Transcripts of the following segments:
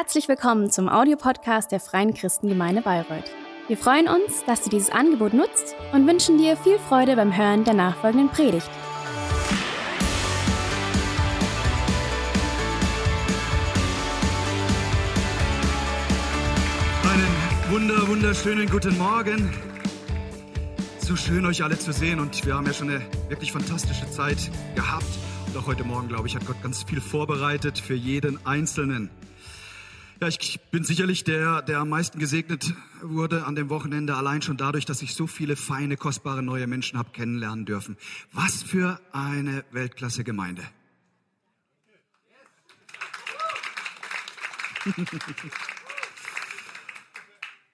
Herzlich willkommen zum Audiopodcast der Freien Christengemeinde Bayreuth. Wir freuen uns, dass du dieses Angebot nutzt und wünschen dir viel Freude beim Hören der nachfolgenden Predigt. Einen wunder, wunderschönen guten Morgen. So schön, euch alle zu sehen und wir haben ja schon eine wirklich fantastische Zeit gehabt. Und auch heute Morgen, glaube ich, hat Gott ganz viel vorbereitet für jeden Einzelnen. Ja, ich bin sicherlich der, der am meisten gesegnet wurde an dem Wochenende, allein schon dadurch, dass ich so viele feine, kostbare neue Menschen habe kennenlernen dürfen. Was für eine Weltklasse-Gemeinde.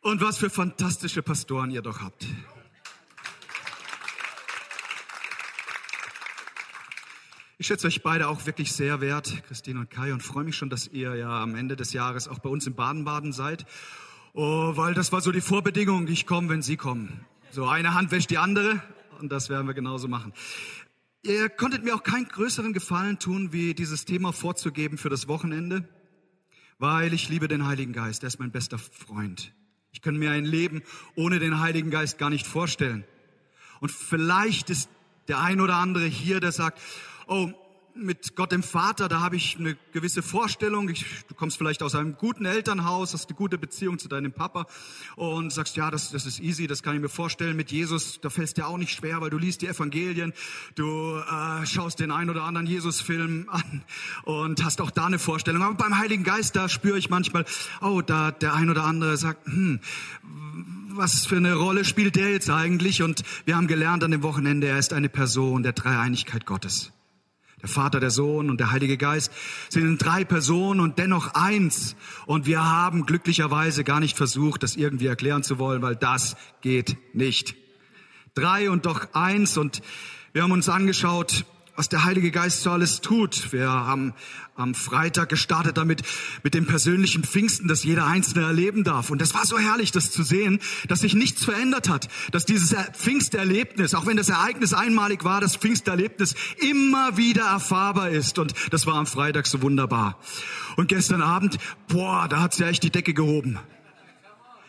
Und was für fantastische Pastoren ihr doch habt. Ich schätze euch beide auch wirklich sehr wert, Christine und Kai, und freue mich schon, dass ihr ja am Ende des Jahres auch bei uns in Baden-Baden seid. Oh, weil das war so die Vorbedingung, ich komme, wenn Sie kommen. So eine Hand wäscht die andere und das werden wir genauso machen. Ihr konntet mir auch keinen größeren Gefallen tun, wie dieses Thema vorzugeben für das Wochenende, weil ich liebe den Heiligen Geist. Er ist mein bester Freund. Ich kann mir ein Leben ohne den Heiligen Geist gar nicht vorstellen. Und vielleicht ist der ein oder andere hier, der sagt, oh, mit Gott dem Vater, da habe ich eine gewisse Vorstellung. Ich, du kommst vielleicht aus einem guten Elternhaus, hast eine gute Beziehung zu deinem Papa und sagst, ja, das, das ist easy, das kann ich mir vorstellen. Mit Jesus, da fällt es dir auch nicht schwer, weil du liest die Evangelien, du äh, schaust den ein oder anderen Jesus-Film an und hast auch da eine Vorstellung. Aber beim Heiligen Geist, da spüre ich manchmal, oh, da der ein oder andere sagt, hm, was für eine Rolle spielt der jetzt eigentlich? Und wir haben gelernt an dem Wochenende, er ist eine Person der Dreieinigkeit Gottes. Der Vater, der Sohn und der Heilige Geist sind drei Personen und dennoch eins. Und wir haben glücklicherweise gar nicht versucht, das irgendwie erklären zu wollen, weil das geht nicht. Drei und doch eins. Und wir haben uns angeschaut, was der Heilige Geist so alles tut. Wir haben am Freitag gestartet damit, mit dem persönlichen Pfingsten, das jeder Einzelne erleben darf. Und das war so herrlich, das zu sehen, dass sich nichts verändert hat, dass dieses Pfingsterlebnis, auch wenn das Ereignis einmalig war, das Pfingsterlebnis immer wieder erfahrbar ist. Und das war am Freitag so wunderbar. Und gestern Abend, boah, da hat's ja echt die Decke gehoben.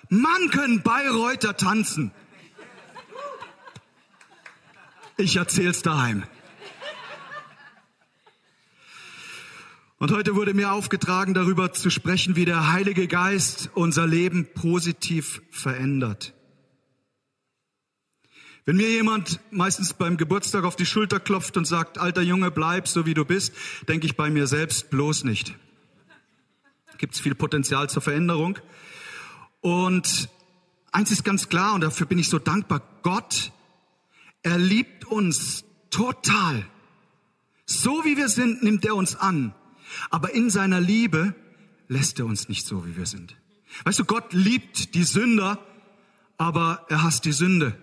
Mann, können Bayreuther tanzen. Ich erzähl's daheim. Und heute wurde mir aufgetragen, darüber zu sprechen, wie der Heilige Geist unser Leben positiv verändert. Wenn mir jemand meistens beim Geburtstag auf die Schulter klopft und sagt, alter Junge, bleib so wie du bist, denke ich bei mir selbst bloß nicht. Gibt es viel Potenzial zur Veränderung. Und eins ist ganz klar, und dafür bin ich so dankbar, Gott, er liebt uns total. So wie wir sind, nimmt er uns an. Aber in seiner Liebe lässt er uns nicht so, wie wir sind. Weißt du, Gott liebt die Sünder, aber er hasst die Sünde.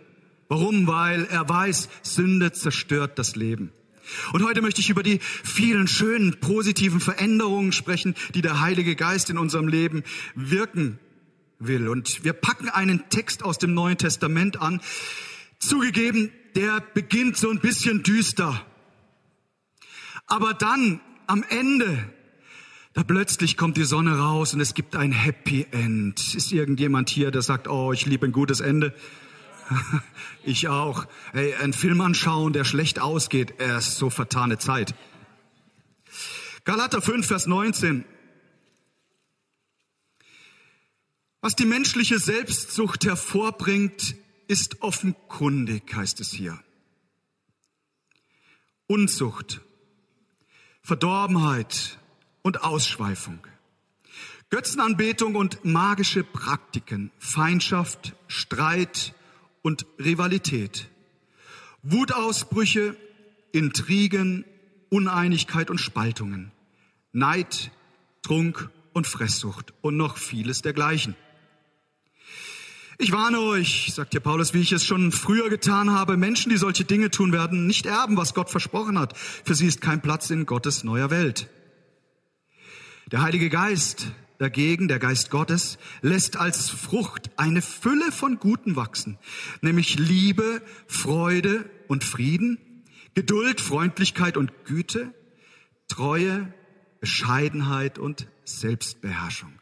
Warum? Weil er weiß, Sünde zerstört das Leben. Und heute möchte ich über die vielen schönen, positiven Veränderungen sprechen, die der Heilige Geist in unserem Leben wirken will. Und wir packen einen Text aus dem Neuen Testament an. Zugegeben, der beginnt so ein bisschen düster. Aber dann am Ende, da plötzlich kommt die Sonne raus und es gibt ein Happy End. Ist irgendjemand hier, der sagt, oh, ich liebe ein gutes Ende? ich auch. Hey, einen Film anschauen, der schlecht ausgeht, er ist so vertane Zeit. Galater 5, Vers 19. Was die menschliche Selbstsucht hervorbringt, ist offenkundig, heißt es hier. Unzucht, Verdorbenheit und Ausschweifung. Götzenanbetung und magische Praktiken, Feindschaft, Streit und Rivalität. Wutausbrüche, Intrigen, Uneinigkeit und Spaltungen. Neid, Trunk und Fresssucht und noch vieles dergleichen. Ich warne euch, sagt hier Paulus, wie ich es schon früher getan habe, Menschen, die solche Dinge tun werden, nicht erben, was Gott versprochen hat. Für sie ist kein Platz in Gottes neuer Welt. Der Heilige Geist dagegen, der Geist Gottes, lässt als Frucht eine Fülle von Guten wachsen, nämlich Liebe, Freude und Frieden, Geduld, Freundlichkeit und Güte, Treue, Bescheidenheit und Selbstbeherrschung.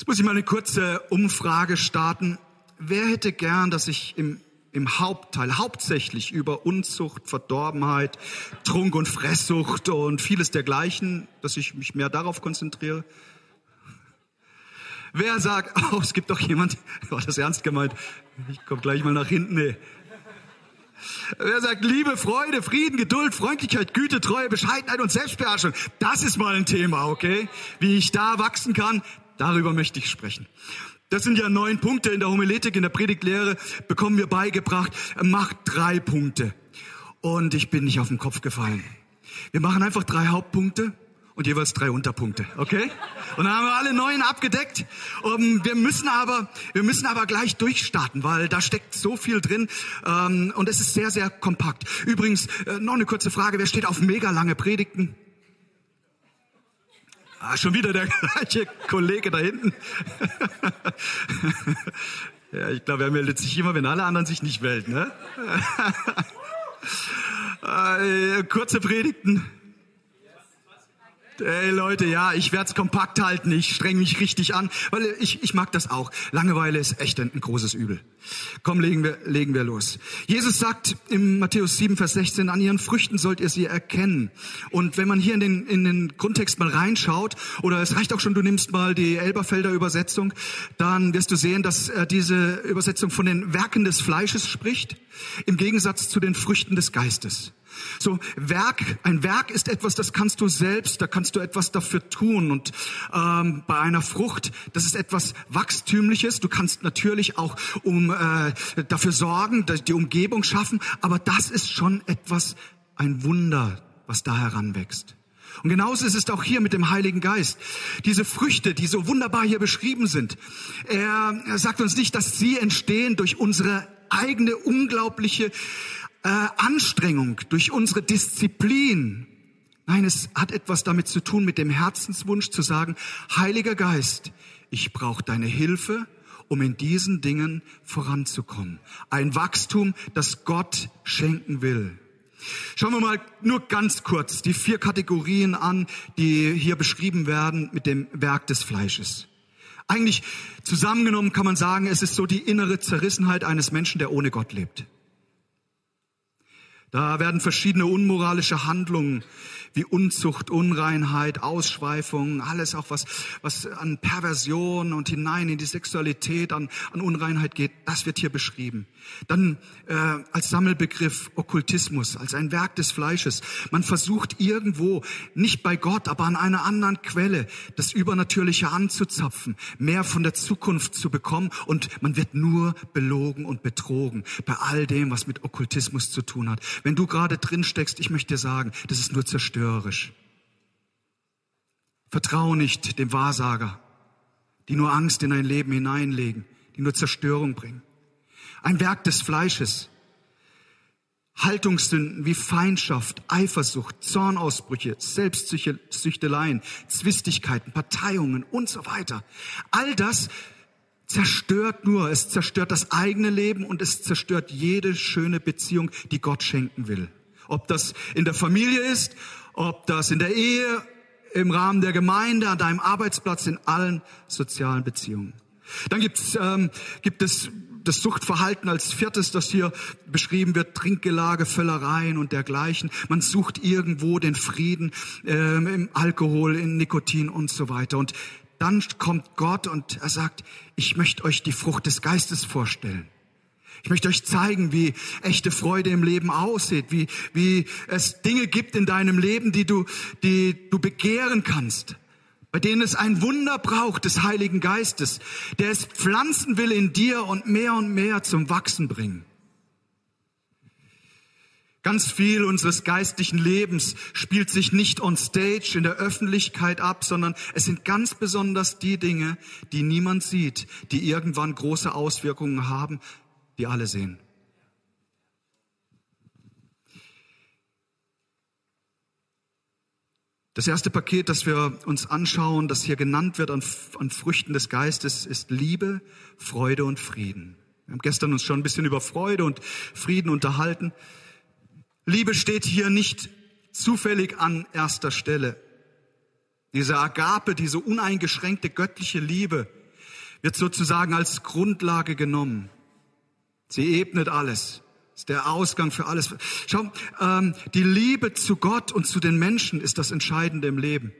Jetzt muss ich mal eine kurze Umfrage starten. Wer hätte gern, dass ich im, im Hauptteil hauptsächlich über Unzucht, Verdorbenheit, Trunk- und Fresssucht und vieles dergleichen, dass ich mich mehr darauf konzentriere? Wer sagt, oh, es gibt doch jemand, war das ernst gemeint? Ich komme gleich mal nach hinten. Nee. Wer sagt Liebe, Freude, Frieden, Geduld, Freundlichkeit, Güte, Treue, Bescheidenheit und Selbstbeherrschung? Das ist mal ein Thema, okay? Wie ich da wachsen kann, Darüber möchte ich sprechen. Das sind ja neun Punkte in der Homiletik, in der Predigtlehre bekommen wir beigebracht. Macht drei Punkte. Und ich bin nicht auf den Kopf gefallen. Wir machen einfach drei Hauptpunkte und jeweils drei Unterpunkte, okay? Und dann haben wir alle neun abgedeckt. Und wir müssen aber, wir müssen aber gleich durchstarten, weil da steckt so viel drin ähm, und es ist sehr, sehr kompakt. Übrigens äh, noch eine kurze Frage: Wer steht auf mega lange Predigten? Ah, schon wieder der gleiche Kollege da hinten. ja, ich glaube, er meldet sich immer, wenn alle anderen sich nicht melden. Ne? äh, kurze Predigten. Ey Leute, ja, ich werde es kompakt halten, ich streng mich richtig an, weil ich, ich mag das auch. Langeweile ist echt ein, ein großes Übel. Komm, legen wir, legen wir los. Jesus sagt im Matthäus 7, Vers 16, an ihren Früchten sollt ihr sie erkennen. Und wenn man hier in den, in den Grundtext mal reinschaut, oder es reicht auch schon, du nimmst mal die Elberfelder Übersetzung, dann wirst du sehen, dass äh, diese Übersetzung von den Werken des Fleisches spricht, im Gegensatz zu den Früchten des Geistes. So Werk, ein Werk ist etwas, das kannst du selbst, da kannst du etwas dafür tun. Und ähm, bei einer Frucht, das ist etwas Wachstümliches. Du kannst natürlich auch um äh, dafür sorgen, die Umgebung schaffen, aber das ist schon etwas, ein Wunder, was da heranwächst. Und genauso ist es auch hier mit dem Heiligen Geist. Diese Früchte, die so wunderbar hier beschrieben sind, er, er sagt uns nicht, dass sie entstehen durch unsere eigene unglaubliche äh, Anstrengung, durch unsere Disziplin. Nein, es hat etwas damit zu tun mit dem Herzenswunsch zu sagen, Heiliger Geist, ich brauche deine Hilfe, um in diesen Dingen voranzukommen. Ein Wachstum, das Gott schenken will. Schauen wir mal nur ganz kurz die vier Kategorien an, die hier beschrieben werden mit dem Werk des Fleisches. Eigentlich zusammengenommen kann man sagen, es ist so die innere Zerrissenheit eines Menschen, der ohne Gott lebt. Da werden verschiedene unmoralische Handlungen wie Unzucht, Unreinheit, Ausschweifung, alles auch was, was an Perversion und hinein in die Sexualität, an, an Unreinheit geht, das wird hier beschrieben. Dann äh, als Sammelbegriff Okkultismus, als ein Werk des Fleisches. Man versucht irgendwo, nicht bei Gott, aber an einer anderen Quelle, das Übernatürliche anzuzapfen, mehr von der Zukunft zu bekommen und man wird nur belogen und betrogen bei all dem, was mit Okkultismus zu tun hat. Wenn du gerade drin steckst, ich möchte dir sagen, das ist nur Zerstörung zerstörerisch. Vertrau nicht dem Wahrsager, die nur Angst in dein Leben hineinlegen, die nur Zerstörung bringen. Ein Werk des Fleisches. Haltungssünden wie Feindschaft, Eifersucht, Zornausbrüche, Selbstsüchteleien, Zwistigkeiten, Parteiungen und so weiter. All das zerstört nur, es zerstört das eigene Leben und es zerstört jede schöne Beziehung, die Gott schenken will. Ob das in der Familie ist, ob das in der Ehe, im Rahmen der Gemeinde, an deinem Arbeitsplatz, in allen sozialen Beziehungen. Dann gibt's, ähm, gibt es das Suchtverhalten als viertes, das hier beschrieben wird, Trinkgelage, Völlereien und dergleichen. Man sucht irgendwo den Frieden ähm, im Alkohol, in Nikotin und so weiter. Und dann kommt Gott und er sagt, ich möchte euch die Frucht des Geistes vorstellen. Ich möchte euch zeigen, wie echte Freude im Leben aussieht, wie, wie es Dinge gibt in deinem Leben, die du, die du begehren kannst, bei denen es ein Wunder braucht des Heiligen Geistes, der es pflanzen will in dir und mehr und mehr zum Wachsen bringen. Ganz viel unseres geistlichen Lebens spielt sich nicht on stage in der Öffentlichkeit ab, sondern es sind ganz besonders die Dinge, die niemand sieht, die irgendwann große Auswirkungen haben, die alle sehen. Das erste Paket, das wir uns anschauen, das hier genannt wird an, an, Früchten des Geistes, ist Liebe, Freude und Frieden. Wir haben gestern uns schon ein bisschen über Freude und Frieden unterhalten. Liebe steht hier nicht zufällig an erster Stelle. Diese Agape, diese uneingeschränkte göttliche Liebe, wird sozusagen als Grundlage genommen. Sie ebnet alles. Ist der Ausgang für alles. Schau, ähm, die Liebe zu Gott und zu den Menschen ist das Entscheidende im Leben.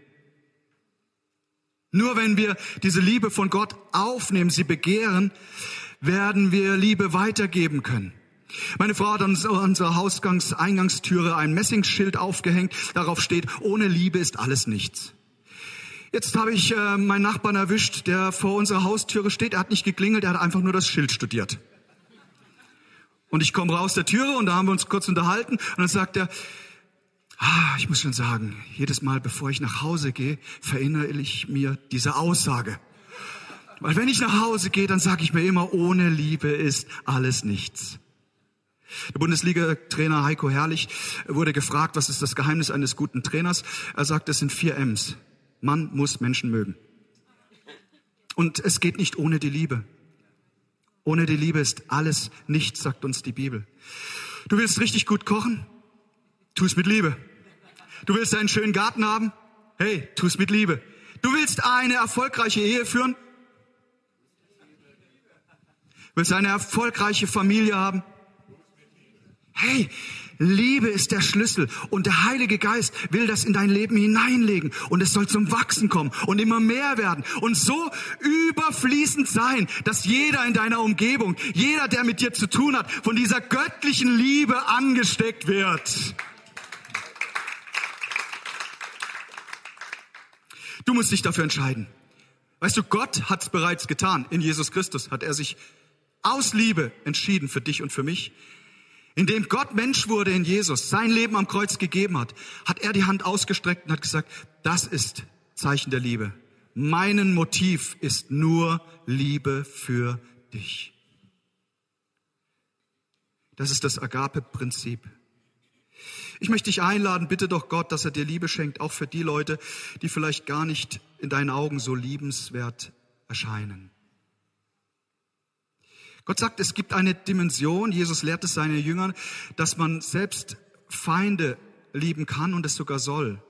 Nur wenn wir diese Liebe von Gott aufnehmen, sie begehren, werden wir Liebe weitergeben können. Meine Frau hat an unserer Hausgangs Eingangstüre ein Messingschild aufgehängt. Darauf steht, ohne Liebe ist alles nichts. Jetzt habe ich äh, meinen Nachbarn erwischt, der vor unserer Haustüre steht. Er hat nicht geklingelt, er hat einfach nur das Schild studiert. Und ich komme raus der Türe und da haben wir uns kurz unterhalten und dann sagt er, ah, ich muss schon sagen, jedes Mal bevor ich nach Hause gehe, verinnere ich mir diese Aussage. Weil wenn ich nach Hause gehe, dann sage ich mir immer, ohne Liebe ist alles nichts. Der Bundesliga-Trainer Heiko Herrlich wurde gefragt, was ist das Geheimnis eines guten Trainers? Er sagt, es sind vier M's. Man muss Menschen mögen. Und es geht nicht ohne die Liebe. Ohne die Liebe ist alles nichts, sagt uns die Bibel. Du willst richtig gut kochen? Tu es mit Liebe. Du willst einen schönen Garten haben? Hey, tu es mit Liebe. Du willst eine erfolgreiche Ehe führen? Willst eine erfolgreiche Familie haben? Hey, Liebe ist der Schlüssel und der Heilige Geist will das in dein Leben hineinlegen und es soll zum Wachsen kommen und immer mehr werden und so überfließend sein, dass jeder in deiner Umgebung, jeder, der mit dir zu tun hat, von dieser göttlichen Liebe angesteckt wird. Du musst dich dafür entscheiden. Weißt du, Gott hat es bereits getan. In Jesus Christus hat er sich aus Liebe entschieden für dich und für mich. Indem Gott Mensch wurde in Jesus, sein Leben am Kreuz gegeben hat, hat er die Hand ausgestreckt und hat gesagt, das ist Zeichen der Liebe. Mein Motiv ist nur Liebe für dich. Das ist das Agape-Prinzip. Ich möchte dich einladen, bitte doch Gott, dass er dir Liebe schenkt, auch für die Leute, die vielleicht gar nicht in deinen Augen so liebenswert erscheinen. Gott sagt, es gibt eine Dimension, Jesus lehrt es seinen Jüngern, dass man selbst Feinde lieben kann und es sogar soll.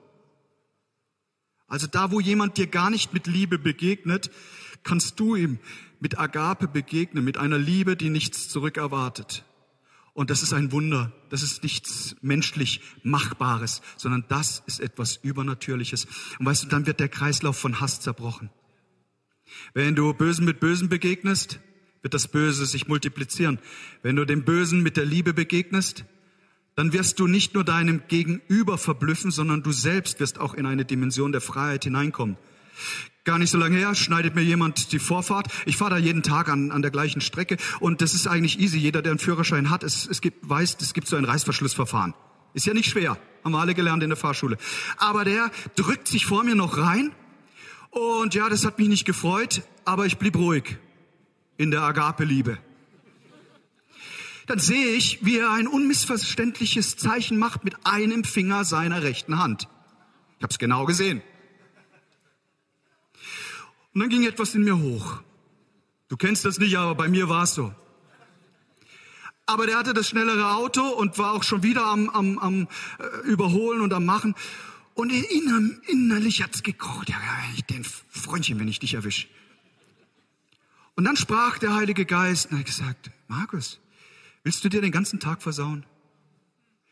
Also da, wo jemand dir gar nicht mit Liebe begegnet, kannst du ihm mit Agape begegnen, mit einer Liebe, die nichts zurückerwartet. Und das ist ein Wunder. Das ist nichts menschlich Machbares, sondern das ist etwas Übernatürliches. Und weißt du, dann wird der Kreislauf von Hass zerbrochen. Wenn du Bösen mit Bösen begegnest, wird das Böse sich multiplizieren. Wenn du dem Bösen mit der Liebe begegnest, dann wirst du nicht nur deinem Gegenüber verblüffen, sondern du selbst wirst auch in eine Dimension der Freiheit hineinkommen. Gar nicht so lange her schneidet mir jemand die Vorfahrt. Ich fahre da jeden Tag an, an der gleichen Strecke und das ist eigentlich easy. Jeder, der einen Führerschein hat, es, es gibt, weiß, es gibt so ein Reißverschlussverfahren. Ist ja nicht schwer. Haben wir alle gelernt in der Fahrschule. Aber der drückt sich vor mir noch rein und ja, das hat mich nicht gefreut, aber ich blieb ruhig in der Agape-Liebe. Dann sehe ich, wie er ein unmissverständliches Zeichen macht mit einem Finger seiner rechten Hand. Ich habe es genau gesehen. Und dann ging etwas in mir hoch. Du kennst das nicht, aber bei mir war es so. Aber der hatte das schnellere Auto und war auch schon wieder am, am, am äh, Überholen und am Machen. Und inner, innerlich hat's gekocht. Ja, ich den Freundchen, wenn ich dich erwische. Und dann sprach der Heilige Geist und hat gesagt, Markus, willst du dir den ganzen Tag versauen?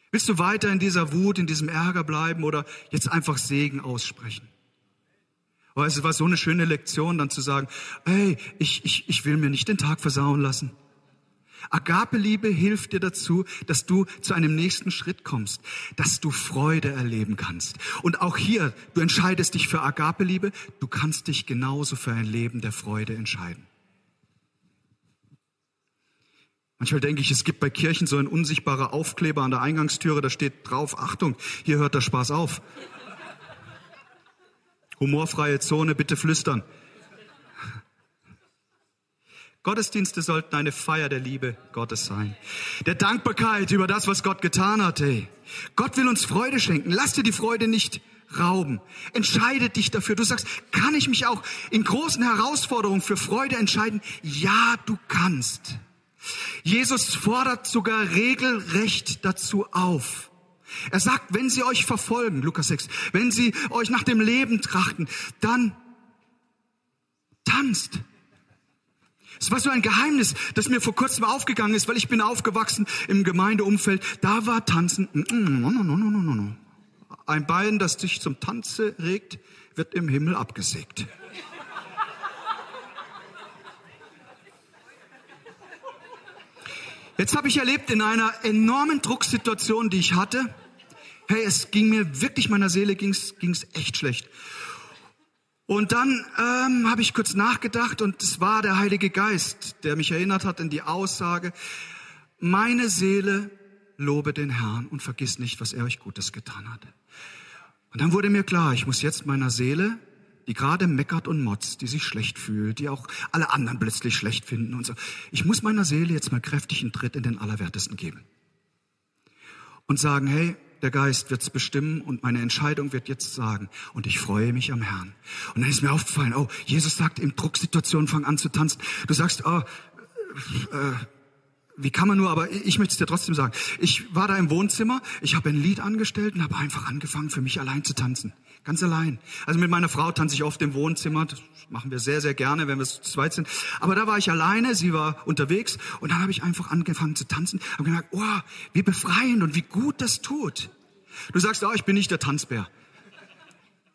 Willst du weiter in dieser Wut, in diesem Ärger bleiben oder jetzt einfach Segen aussprechen? Aber es war so eine schöne Lektion, dann zu sagen, hey, ich, ich, ich will mir nicht den Tag versauen lassen. Agape-Liebe hilft dir dazu, dass du zu einem nächsten Schritt kommst, dass du Freude erleben kannst. Und auch hier, du entscheidest dich für Agape-Liebe, du kannst dich genauso für ein Leben der Freude entscheiden. Manchmal denke ich, es gibt bei Kirchen so ein unsichtbarer Aufkleber an der Eingangstüre, da steht drauf, Achtung, hier hört der Spaß auf. Humorfreie Zone, bitte flüstern. Gottesdienste sollten eine Feier der Liebe Gottes sein. Der Dankbarkeit über das, was Gott getan hat. Hey. Gott will uns Freude schenken. Lass dir die Freude nicht rauben. Entscheide dich dafür. Du sagst, kann ich mich auch in großen Herausforderungen für Freude entscheiden? Ja, du kannst. Jesus fordert sogar regelrecht dazu auf. Er sagt, wenn sie euch verfolgen, Lukas 6, wenn sie euch nach dem Leben trachten, dann tanzt. Es war so ein Geheimnis, das mir vor kurzem aufgegangen ist, weil ich bin aufgewachsen im Gemeindeumfeld. Da war Tanzen. No, no, no, no, no, no. Ein Bein, das sich zum Tanze regt, wird im Himmel abgesägt. Jetzt habe ich erlebt in einer enormen Drucksituation, die ich hatte. Hey, es ging mir wirklich meiner Seele ging's ging's echt schlecht. Und dann ähm, habe ich kurz nachgedacht und es war der Heilige Geist, der mich erinnert hat an die Aussage, meine Seele lobe den Herrn und vergiss nicht, was er euch Gutes getan hat. Und dann wurde mir klar, ich muss jetzt meiner Seele, die gerade meckert und motzt, die sich schlecht fühlt, die auch alle anderen plötzlich schlecht finden und so, ich muss meiner Seele jetzt mal kräftig einen Tritt in den Allerwertesten geben. Und sagen, hey, der Geist wird es bestimmen und meine Entscheidung wird jetzt sagen. Und ich freue mich am Herrn. Und dann ist mir aufgefallen, oh, Jesus sagt, in Drucksituationen fang an zu tanzen. Du sagst, oh, äh, wie kann man nur, aber ich möchte es dir trotzdem sagen. Ich war da im Wohnzimmer, ich habe ein Lied angestellt und habe einfach angefangen, für mich allein zu tanzen. Ganz allein. Also mit meiner Frau tanze ich oft im Wohnzimmer. Das machen wir sehr, sehr gerne, wenn wir zu zweit sind. Aber da war ich alleine, sie war unterwegs und dann habe ich einfach angefangen zu tanzen. Habe gemerkt, oh, wie befreiend und wie gut das tut. Du sagst, oh, ich bin nicht der Tanzbär.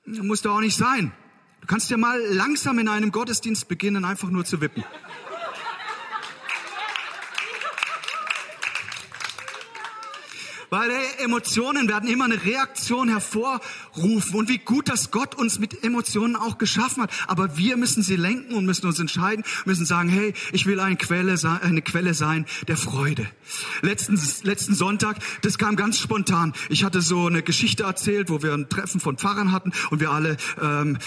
Muss doch auch nicht sein. Du kannst ja mal langsam in einem Gottesdienst beginnen, einfach nur zu wippen. Weil hey, Emotionen werden immer eine Reaktion hervorrufen. Und wie gut, dass Gott uns mit Emotionen auch geschaffen hat. Aber wir müssen sie lenken und müssen uns entscheiden, müssen sagen, hey, ich will eine Quelle, eine Quelle sein der Freude. Letzten, letzten Sonntag, das kam ganz spontan. Ich hatte so eine Geschichte erzählt, wo wir ein Treffen von Pfarrern hatten und wir alle ähm,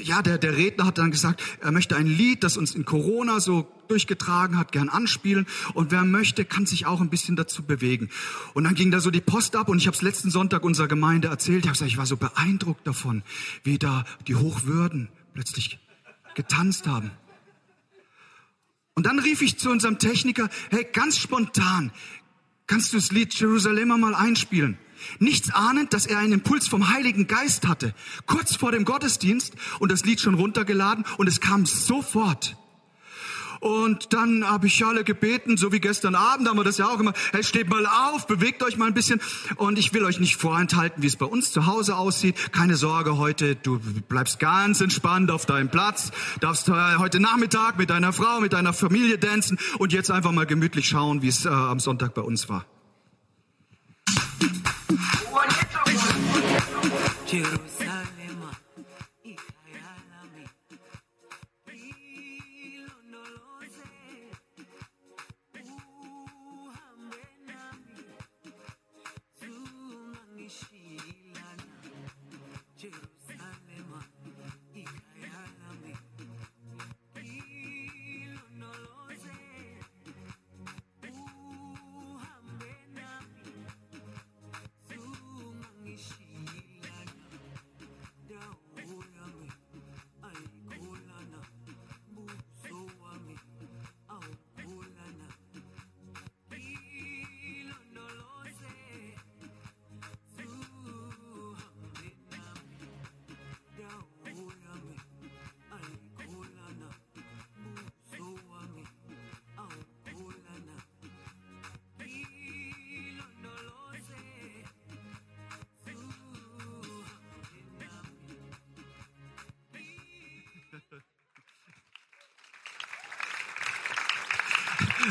ja, der, der Redner hat dann gesagt, er möchte ein Lied, das uns in Corona so durchgetragen hat, gern anspielen. Und wer möchte, kann sich auch ein bisschen dazu bewegen. Und dann ging da so die Post ab und ich habe es letzten Sonntag unserer Gemeinde erzählt. Ich habe gesagt, ich war so beeindruckt davon, wie da die Hochwürden plötzlich getanzt haben. Und dann rief ich zu unserem Techniker, hey, ganz spontan, kannst du das Lied Jerusalemer mal einspielen? Nichts ahnend, dass er einen Impuls vom Heiligen Geist hatte. Kurz vor dem Gottesdienst und das Lied schon runtergeladen und es kam sofort. Und dann habe ich alle gebeten, so wie gestern Abend haben wir das ja auch immer, hey, steht mal auf, bewegt euch mal ein bisschen. Und ich will euch nicht vorenthalten, wie es bei uns zu Hause aussieht. Keine Sorge heute, du bleibst ganz entspannt auf deinem Platz, darfst heute Nachmittag mit deiner Frau, mit deiner Familie tanzen und jetzt einfach mal gemütlich schauen, wie es äh, am Sonntag bei uns war. You.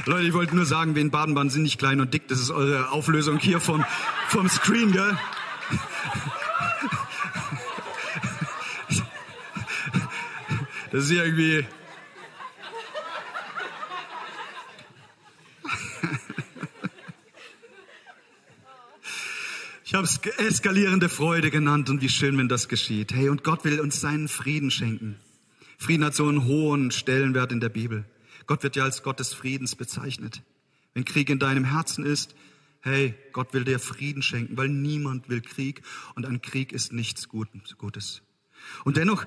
Leute, ich wollte nur sagen, wir in Baden-Baden sind nicht klein und dick. Das ist eure Auflösung hier vom, vom Screen, gell? Das ist irgendwie... Ich habe es eskalierende Freude genannt und wie schön, wenn das geschieht. Hey, und Gott will uns seinen Frieden schenken. Frieden hat so einen hohen Stellenwert in der Bibel. Gott wird ja als Gott des Friedens bezeichnet. Wenn Krieg in deinem Herzen ist, hey, Gott will dir Frieden schenken, weil niemand will Krieg und ein Krieg ist nichts Gutes. Und dennoch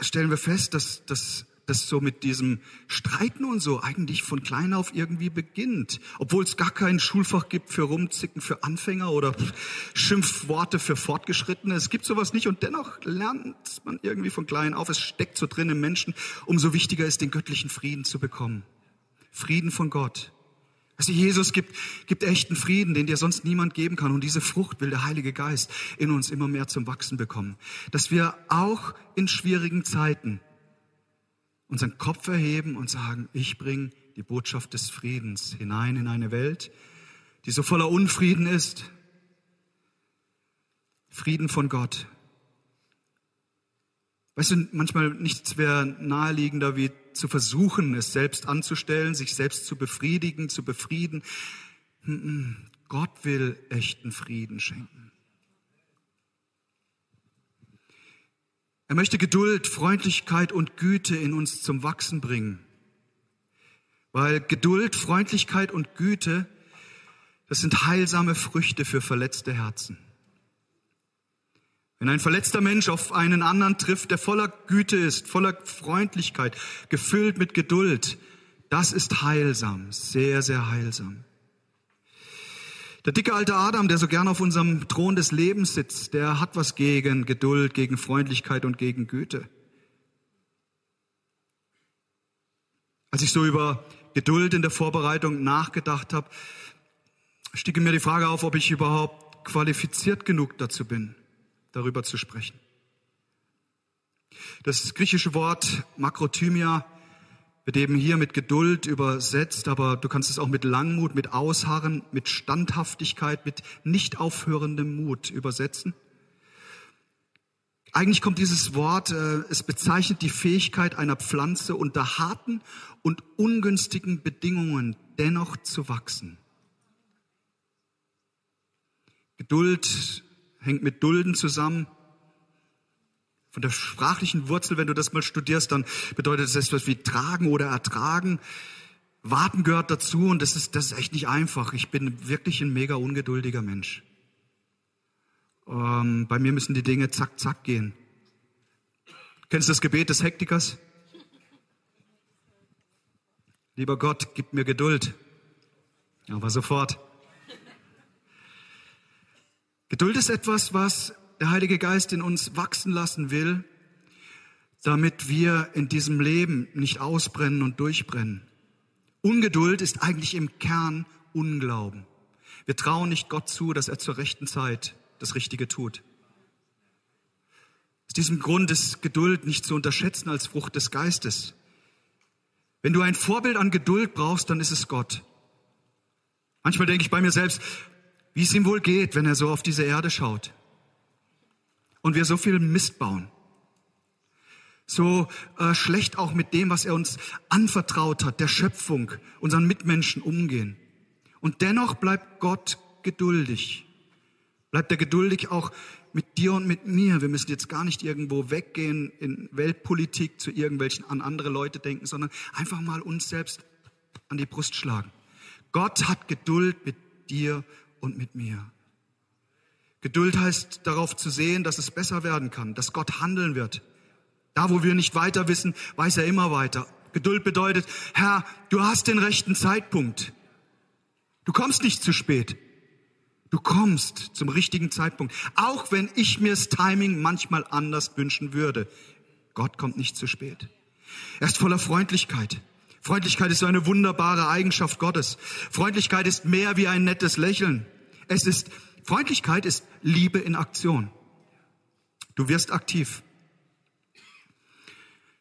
stellen wir fest, dass, dass, das so mit diesem Streiten und so eigentlich von klein auf irgendwie beginnt. Obwohl es gar kein Schulfach gibt für Rumzicken für Anfänger oder Schimpfworte für Fortgeschrittene. Es gibt sowas nicht und dennoch lernt man irgendwie von klein auf. Es steckt so drin im Menschen. Umso wichtiger ist, den göttlichen Frieden zu bekommen. Frieden von Gott. Also Jesus gibt, gibt echten Frieden, den dir sonst niemand geben kann. Und diese Frucht will der Heilige Geist in uns immer mehr zum Wachsen bekommen. Dass wir auch in schwierigen Zeiten unseren Kopf erheben und sagen, ich bringe die Botschaft des Friedens hinein in eine Welt, die so voller Unfrieden ist. Frieden von Gott. Weißt du, manchmal nichts wäre naheliegender, wie zu versuchen, es selbst anzustellen, sich selbst zu befriedigen, zu befrieden. Gott will echten Frieden schenken. Er möchte Geduld, Freundlichkeit und Güte in uns zum Wachsen bringen. Weil Geduld, Freundlichkeit und Güte, das sind heilsame Früchte für verletzte Herzen. Wenn ein verletzter Mensch auf einen anderen trifft, der voller Güte ist, voller Freundlichkeit, gefüllt mit Geduld, das ist heilsam, sehr, sehr heilsam. Der dicke alte Adam, der so gern auf unserem Thron des Lebens sitzt, der hat was gegen Geduld, gegen Freundlichkeit und gegen Güte. Als ich so über Geduld in der Vorbereitung nachgedacht habe, stieg mir die Frage auf, ob ich überhaupt qualifiziert genug dazu bin darüber zu sprechen. Das griechische Wort Makrothymia wird eben hier mit Geduld übersetzt, aber du kannst es auch mit Langmut, mit Ausharren, mit Standhaftigkeit, mit nicht aufhörendem Mut übersetzen. Eigentlich kommt dieses Wort, äh, es bezeichnet die Fähigkeit einer Pflanze unter harten und ungünstigen Bedingungen dennoch zu wachsen. Geduld hängt mit Dulden zusammen. Von der sprachlichen Wurzel, wenn du das mal studierst, dann bedeutet es etwas wie tragen oder ertragen. Warten gehört dazu und das ist, das ist echt nicht einfach. Ich bin wirklich ein mega ungeduldiger Mensch. Ähm, bei mir müssen die Dinge zack, zack gehen. Kennst du das Gebet des Hektikers? Lieber Gott, gib mir Geduld. Aber sofort. Geduld ist etwas, was der Heilige Geist in uns wachsen lassen will, damit wir in diesem Leben nicht ausbrennen und durchbrennen. Ungeduld ist eigentlich im Kern Unglauben. Wir trauen nicht Gott zu, dass er zur rechten Zeit das Richtige tut. Aus diesem Grund ist Geduld nicht zu unterschätzen als Frucht des Geistes. Wenn du ein Vorbild an Geduld brauchst, dann ist es Gott. Manchmal denke ich bei mir selbst, wie es ihm wohl geht, wenn er so auf diese Erde schaut. Und wir so viel Mist bauen. So äh, schlecht auch mit dem, was er uns anvertraut hat, der Schöpfung, unseren Mitmenschen umgehen. Und dennoch bleibt Gott geduldig. Bleibt er geduldig auch mit dir und mit mir. Wir müssen jetzt gar nicht irgendwo weggehen in Weltpolitik zu irgendwelchen an andere Leute denken, sondern einfach mal uns selbst an die Brust schlagen. Gott hat Geduld mit dir und mit mir. Geduld heißt darauf zu sehen, dass es besser werden kann, dass Gott handeln wird. Da, wo wir nicht weiter wissen, weiß er immer weiter. Geduld bedeutet, Herr, du hast den rechten Zeitpunkt. Du kommst nicht zu spät. Du kommst zum richtigen Zeitpunkt. Auch wenn ich mir das Timing manchmal anders wünschen würde. Gott kommt nicht zu spät. Er ist voller Freundlichkeit. Freundlichkeit ist so eine wunderbare Eigenschaft Gottes. Freundlichkeit ist mehr wie ein nettes Lächeln. Es ist, Freundlichkeit ist Liebe in Aktion. Du wirst aktiv.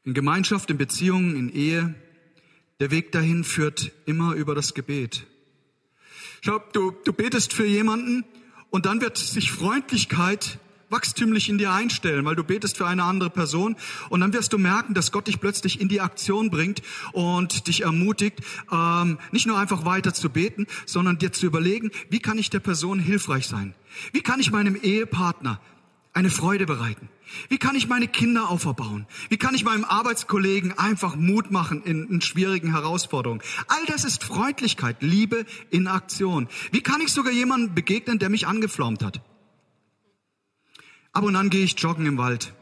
In Gemeinschaft, in Beziehungen, in Ehe, der Weg dahin führt immer über das Gebet. Schau, du, du betest für jemanden und dann wird sich Freundlichkeit wachstümlich in dir einstellen, weil du betest für eine andere Person und dann wirst du merken, dass Gott dich plötzlich in die Aktion bringt und dich ermutigt, ähm, nicht nur einfach weiter zu beten, sondern dir zu überlegen, wie kann ich der Person hilfreich sein? Wie kann ich meinem Ehepartner eine Freude bereiten? Wie kann ich meine Kinder auferbauen? Wie kann ich meinem Arbeitskollegen einfach Mut machen in, in, schwierigen Herausforderungen? All das ist Freundlichkeit, Liebe in Aktion. Wie kann ich sogar jemandem begegnen, der mich angeflaumt hat? Ab und an gehe ich joggen im Wald.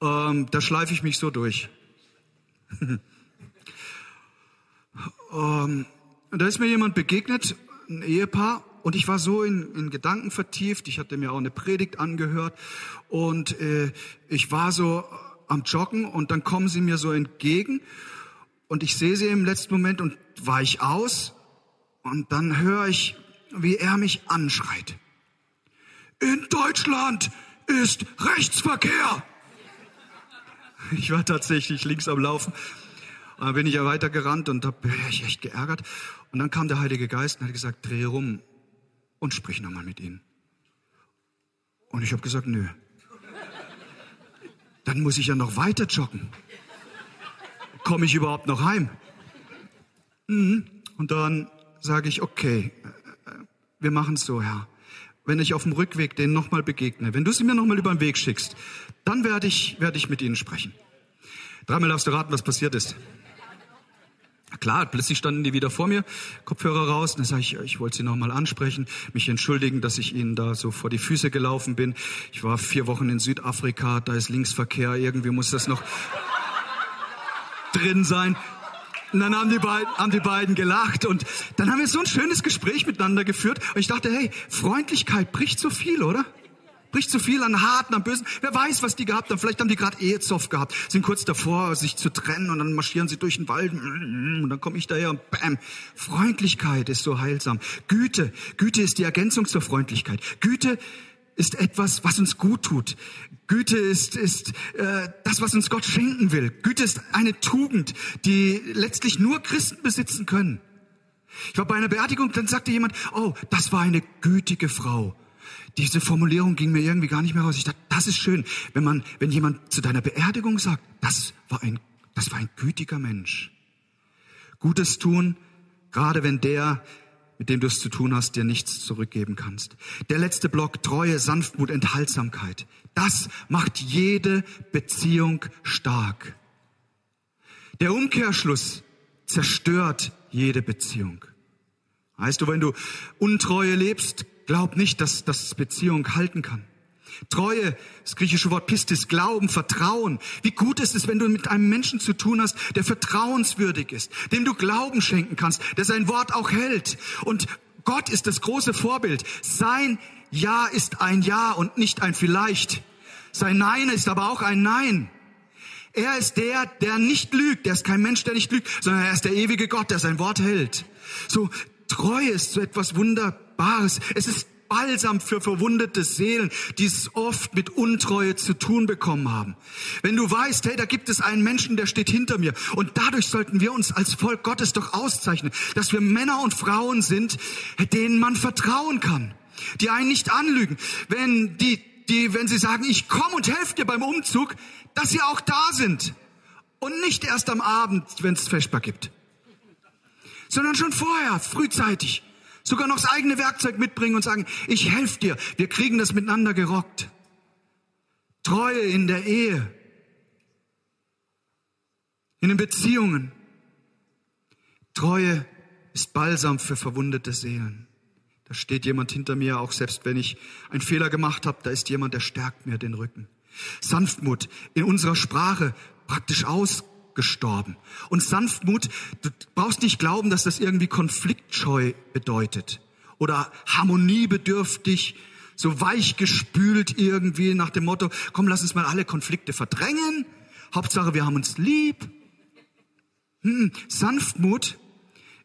Ähm, da schleife ich mich so durch. und da ist mir jemand begegnet, ein Ehepaar, und ich war so in, in Gedanken vertieft. Ich hatte mir auch eine Predigt angehört und äh, ich war so am Joggen und dann kommen sie mir so entgegen und ich sehe sie im letzten Moment und weich aus und dann höre ich, wie er mich anschreit. In Deutschland ist Rechtsverkehr. Ich war tatsächlich links am Laufen. Und dann bin ich ja weitergerannt und da bin ich echt geärgert. Und dann kam der Heilige Geist und hat gesagt, dreh rum und sprich nochmal mit ihnen. Und ich habe gesagt, nö. Dann muss ich ja noch weiter joggen. Komme ich überhaupt noch heim? Mhm. Und dann sage ich, okay, wir machen es so, Herr. Wenn ich auf dem Rückweg denen nochmal begegne, wenn du sie mir nochmal über den Weg schickst, dann werde ich, werde ich mit ihnen sprechen. Dreimal darfst du raten, was passiert ist. Klar, plötzlich standen die wieder vor mir, Kopfhörer raus, und dann sage ich, ich wollte sie nochmal ansprechen, mich entschuldigen, dass ich ihnen da so vor die Füße gelaufen bin. Ich war vier Wochen in Südafrika, da ist Linksverkehr, irgendwie muss das noch drin sein. Und dann haben die, beiden, haben die beiden gelacht und dann haben wir so ein schönes Gespräch miteinander geführt. Und ich dachte, hey, Freundlichkeit bricht so viel, oder? Bricht so viel an Harten, an Bösen. Wer weiß, was die gehabt haben. Vielleicht haben die gerade Ehezoff gehabt, sind kurz davor, sich zu trennen und dann marschieren sie durch den Wald und dann komme ich daher und bam. Freundlichkeit ist so heilsam. Güte, Güte ist die Ergänzung zur Freundlichkeit. Güte ist etwas, was uns gut tut. Güte ist, ist äh, das, was uns Gott schenken will. Güte ist eine Tugend, die letztlich nur Christen besitzen können. Ich war bei einer Beerdigung, dann sagte jemand, oh, das war eine gütige Frau. Diese Formulierung ging mir irgendwie gar nicht mehr raus. Ich dachte, das ist schön, wenn man, wenn jemand zu deiner Beerdigung sagt, das war ein, das war ein gütiger Mensch. Gutes tun, gerade wenn der, mit dem du es zu tun hast, dir nichts zurückgeben kannst. Der letzte Block, Treue, Sanftmut, Enthaltsamkeit. Das macht jede Beziehung stark. Der Umkehrschluss zerstört jede Beziehung. Weißt du, wenn du Untreue lebst, Glaub nicht, dass das Beziehung halten kann. Treue, das griechische Wort Pistis, Glauben, Vertrauen. Wie gut ist es, wenn du mit einem Menschen zu tun hast, der vertrauenswürdig ist, dem du Glauben schenken kannst, der sein Wort auch hält. Und Gott ist das große Vorbild. Sein Ja ist ein Ja und nicht ein Vielleicht. Sein Nein ist aber auch ein Nein. Er ist der, der nicht lügt. Der ist kein Mensch, der nicht lügt, sondern er ist der ewige Gott, der sein Wort hält. So, Treue ist so etwas Wunderbares. Es ist Balsam für verwundete Seelen, die es oft mit Untreue zu tun bekommen haben. Wenn du weißt, hey, da gibt es einen Menschen, der steht hinter mir. Und dadurch sollten wir uns als Volk Gottes doch auszeichnen, dass wir Männer und Frauen sind, denen man vertrauen kann, die einen nicht anlügen. Wenn die, die, wenn sie sagen, ich komme und helfe dir beim Umzug, dass sie auch da sind. Und nicht erst am Abend, wenn es Feschbar gibt sondern schon vorher, frühzeitig. Sogar noch das eigene Werkzeug mitbringen und sagen, ich helfe dir, wir kriegen das miteinander gerockt. Treue in der Ehe, in den Beziehungen. Treue ist Balsam für verwundete Seelen. Da steht jemand hinter mir, auch selbst wenn ich einen Fehler gemacht habe, da ist jemand, der stärkt mir den Rücken. Sanftmut in unserer Sprache praktisch aus gestorben. Und Sanftmut, du brauchst nicht glauben, dass das irgendwie konfliktscheu bedeutet oder harmoniebedürftig, so weich gespült irgendwie nach dem Motto, komm, lass uns mal alle Konflikte verdrängen. Hauptsache, wir haben uns lieb. Hm, Sanftmut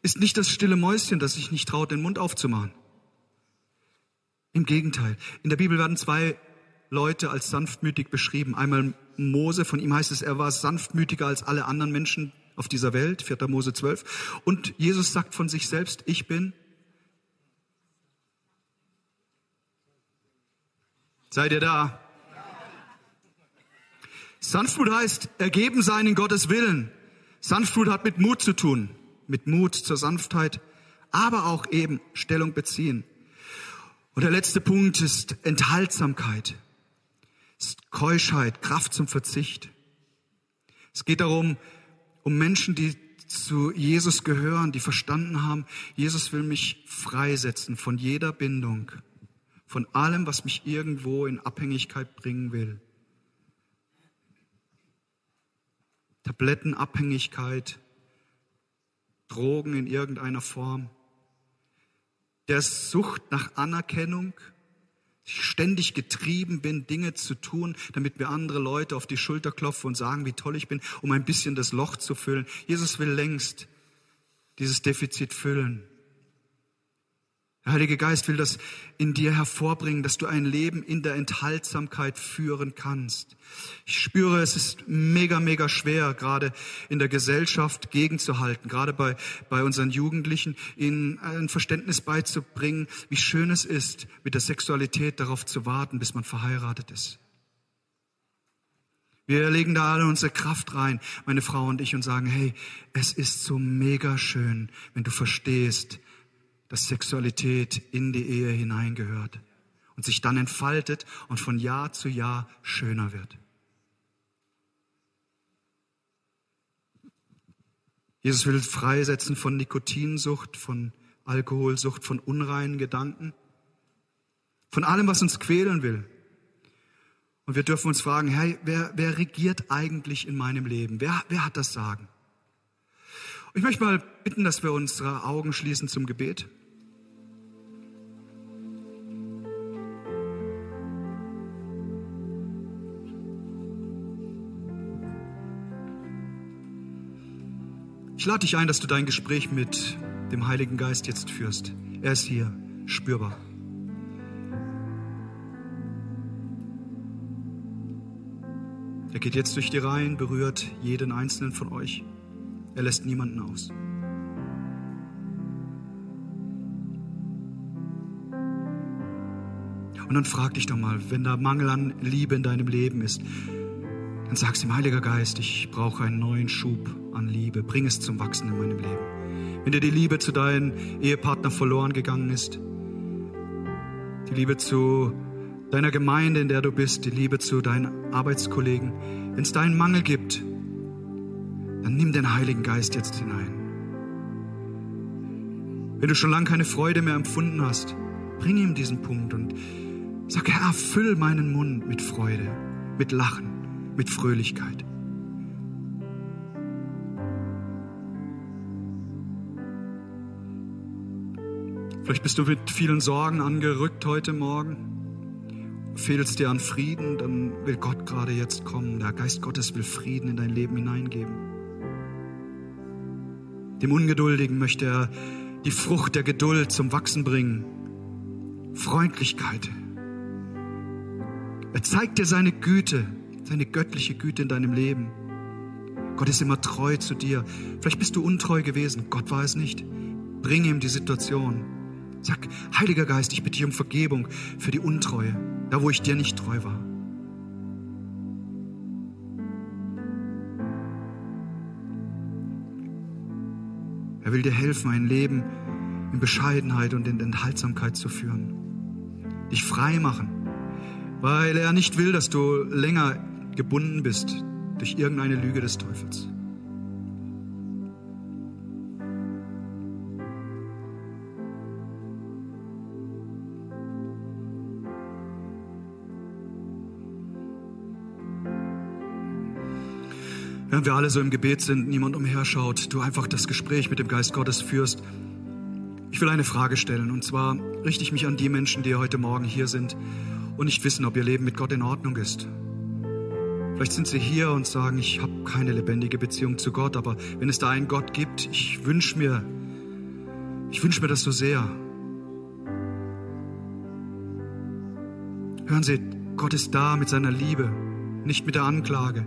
ist nicht das stille Mäuschen, das sich nicht traut, den Mund aufzumachen. Im Gegenteil. In der Bibel werden zwei Leute als sanftmütig beschrieben. Einmal Mose, von ihm heißt es, er war sanftmütiger als alle anderen Menschen auf dieser Welt, 4. Mose 12. Und Jesus sagt von sich selbst, ich bin. Seid ihr da? Sanftmut heißt ergeben sein in Gottes Willen. Sanftmut hat mit Mut zu tun, mit Mut zur Sanftheit, aber auch eben Stellung beziehen. Und der letzte Punkt ist Enthaltsamkeit Keuschheit, Kraft zum Verzicht. Es geht darum, um Menschen, die zu Jesus gehören, die verstanden haben, Jesus will mich freisetzen von jeder Bindung, von allem, was mich irgendwo in Abhängigkeit bringen will. Tablettenabhängigkeit, Drogen in irgendeiner Form, der Sucht nach Anerkennung, ich ständig getrieben bin, Dinge zu tun, damit mir andere Leute auf die Schulter klopfen und sagen, wie toll ich bin, um ein bisschen das Loch zu füllen. Jesus will längst dieses Defizit füllen. Der Heilige Geist will das in dir hervorbringen, dass du ein Leben in der Enthaltsamkeit führen kannst. Ich spüre, es ist mega, mega schwer, gerade in der Gesellschaft gegenzuhalten, gerade bei, bei unseren Jugendlichen, ihnen ein Verständnis beizubringen, wie schön es ist, mit der Sexualität darauf zu warten, bis man verheiratet ist. Wir legen da alle unsere Kraft rein, meine Frau und ich, und sagen, hey, es ist so mega schön, wenn du verstehst, dass Sexualität in die Ehe hineingehört und sich dann entfaltet und von Jahr zu Jahr schöner wird. Jesus will freisetzen von Nikotinsucht, von Alkoholsucht, von unreinen Gedanken, von allem, was uns quälen will. Und wir dürfen uns fragen, hey, wer, wer regiert eigentlich in meinem Leben? Wer, wer hat das Sagen? Ich möchte mal bitten, dass wir unsere Augen schließen zum Gebet. Ich lade dich ein, dass du dein Gespräch mit dem Heiligen Geist jetzt führst. Er ist hier, spürbar. Er geht jetzt durch die Reihen, berührt jeden einzelnen von euch. Er lässt niemanden aus. Und dann frag dich doch mal, wenn da Mangel an Liebe in deinem Leben ist, dann sagst du ihm, Heiliger Geist, ich brauche einen neuen Schub an Liebe. Bring es zum Wachsen in meinem Leben. Wenn dir die Liebe zu deinem Ehepartner verloren gegangen ist, die Liebe zu deiner Gemeinde, in der du bist, die Liebe zu deinen Arbeitskollegen, wenn es da einen Mangel gibt, dann nimm den Heiligen Geist jetzt hinein. Wenn du schon lange keine Freude mehr empfunden hast, bring ihm diesen Punkt und sag, Herr, füll meinen Mund mit Freude, mit Lachen mit Fröhlichkeit. Vielleicht bist du mit vielen Sorgen angerückt heute Morgen. Fehlst dir an Frieden, dann will Gott gerade jetzt kommen. Der Geist Gottes will Frieden in dein Leben hineingeben. Dem Ungeduldigen möchte er die Frucht der Geduld zum Wachsen bringen. Freundlichkeit. Er zeigt dir seine Güte seine göttliche Güte in deinem Leben. Gott ist immer treu zu dir. Vielleicht bist du untreu gewesen, Gott war es nicht. Bring ihm die Situation. Sag, Heiliger Geist, ich bitte dich um Vergebung für die Untreue, da wo ich dir nicht treu war. Er will dir helfen, ein Leben in Bescheidenheit und in Enthaltsamkeit zu führen. Dich frei machen, weil er nicht will, dass du länger gebunden bist durch irgendeine Lüge des Teufels. Während wir alle so im Gebet sind, niemand umherschaut, du einfach das Gespräch mit dem Geist Gottes führst. Ich will eine Frage stellen und zwar richte ich mich an die Menschen, die heute Morgen hier sind und nicht wissen, ob ihr Leben mit Gott in Ordnung ist. Vielleicht sind Sie hier und sagen, ich habe keine lebendige Beziehung zu Gott, aber wenn es da einen Gott gibt, ich wünsche mir, ich wünsche mir das so sehr. Hören Sie, Gott ist da mit seiner Liebe, nicht mit der Anklage.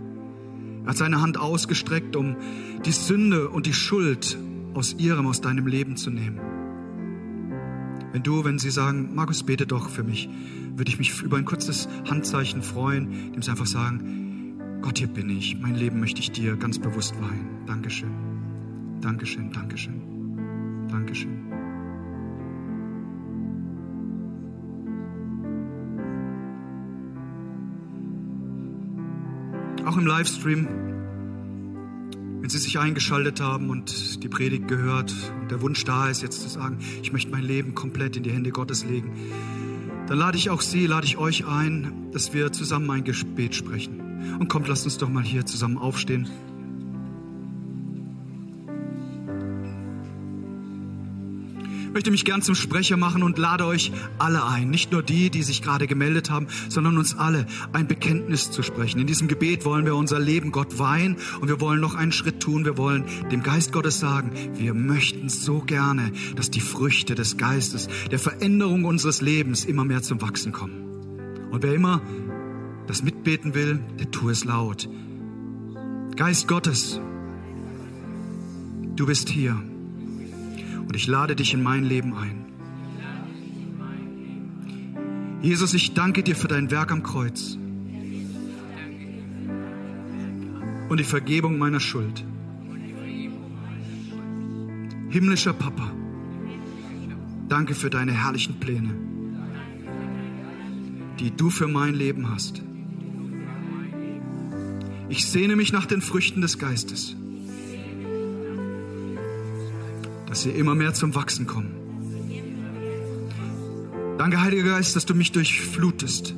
Er hat seine Hand ausgestreckt, um die Sünde und die Schuld aus ihrem, aus deinem Leben zu nehmen. Wenn du, wenn sie sagen, Markus, bete doch für mich, würde ich mich über ein kurzes Handzeichen freuen, indem sie einfach sagen, Gott, hier bin ich. Mein Leben möchte ich dir ganz bewusst weihen. Dankeschön. Dankeschön, Dankeschön. Dankeschön. Auch im Livestream, wenn Sie sich eingeschaltet haben und die Predigt gehört und der Wunsch da ist, jetzt zu sagen, ich möchte mein Leben komplett in die Hände Gottes legen, dann lade ich auch Sie, lade ich euch ein, dass wir zusammen ein Gebet sprechen. Und kommt, lasst uns doch mal hier zusammen aufstehen. Möchte mich gern zum Sprecher machen und lade euch alle ein, nicht nur die, die sich gerade gemeldet haben, sondern uns alle ein Bekenntnis zu sprechen. In diesem Gebet wollen wir unser Leben Gott weihen und wir wollen noch einen Schritt tun. Wir wollen dem Geist Gottes sagen, wir möchten so gerne, dass die Früchte des Geistes, der Veränderung unseres Lebens immer mehr zum Wachsen kommen. Und wer immer das mitbeten will, der tue es laut. Geist Gottes, du bist hier und ich lade dich in mein Leben ein. Jesus, ich danke dir für dein Werk am Kreuz und die Vergebung meiner Schuld. Himmlischer Papa, danke für deine herrlichen Pläne, die du für mein Leben hast. Ich sehne mich nach den Früchten des Geistes, dass sie immer mehr zum Wachsen kommen. Danke, Heiliger Geist, dass du mich durchflutest,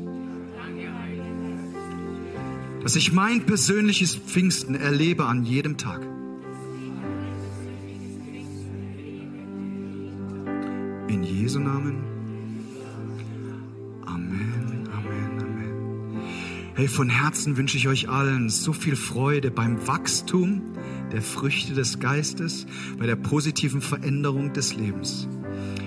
dass ich mein persönliches Pfingsten erlebe an jedem Tag. In Jesu Namen. Hey, von Herzen wünsche ich euch allen so viel Freude beim Wachstum der Früchte des Geistes, bei der positiven Veränderung des Lebens.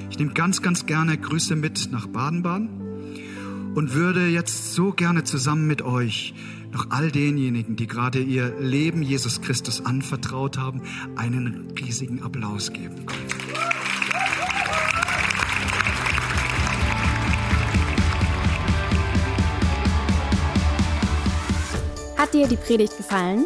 Ich nehme ganz, ganz gerne Grüße mit nach Baden-Baden und würde jetzt so gerne zusammen mit euch noch all denjenigen, die gerade ihr Leben Jesus Christus anvertraut haben, einen riesigen Applaus geben. Hat dir die Predigt gefallen?